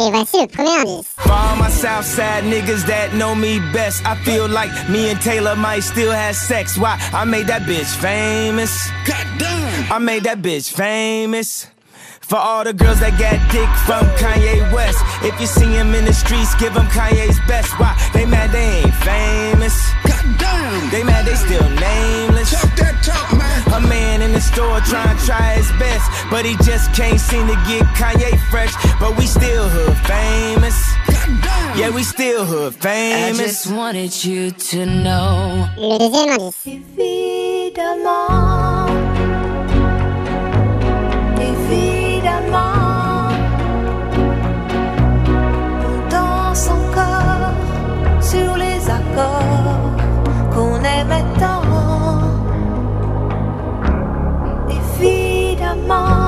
Et voici le premier indice. For all my Southside niggas that know me best, I feel like me and Taylor might still have sex. Why? I made that bitch famous. Goddamn. I made that bitch famous. For all the girls that got dick from Kanye West. If you see him in the streets, give him Kanye's best. Why? They mad they ain't famous. Goddamn. They mad they still nameless. Talk that talk, man. A man in the store trying But he just can't seem to get Kanye fresh. But we still hood famous. Yeah, we still hood famous. I famous. just wanted you to know. Le deuxième indice. Évidemment, évidemment, on danse encore sur les accords qu'on aimait tant. Évidemment, évidemment.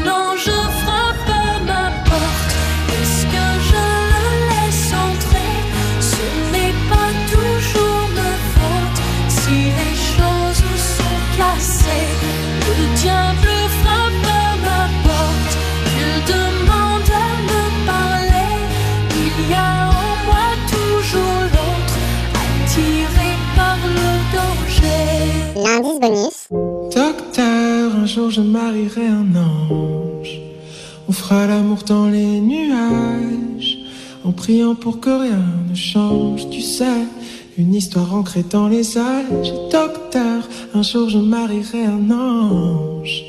bonus. Docteur, un jour je marierai un ange. On fera l'amour dans les nuages, en priant pour que rien ne change. Tu sais, une histoire ancrée dans les âges. Docteur, un jour je marierai un ange.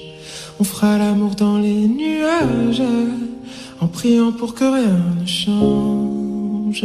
On fera l'amour dans les nuages, en priant pour que rien ne change.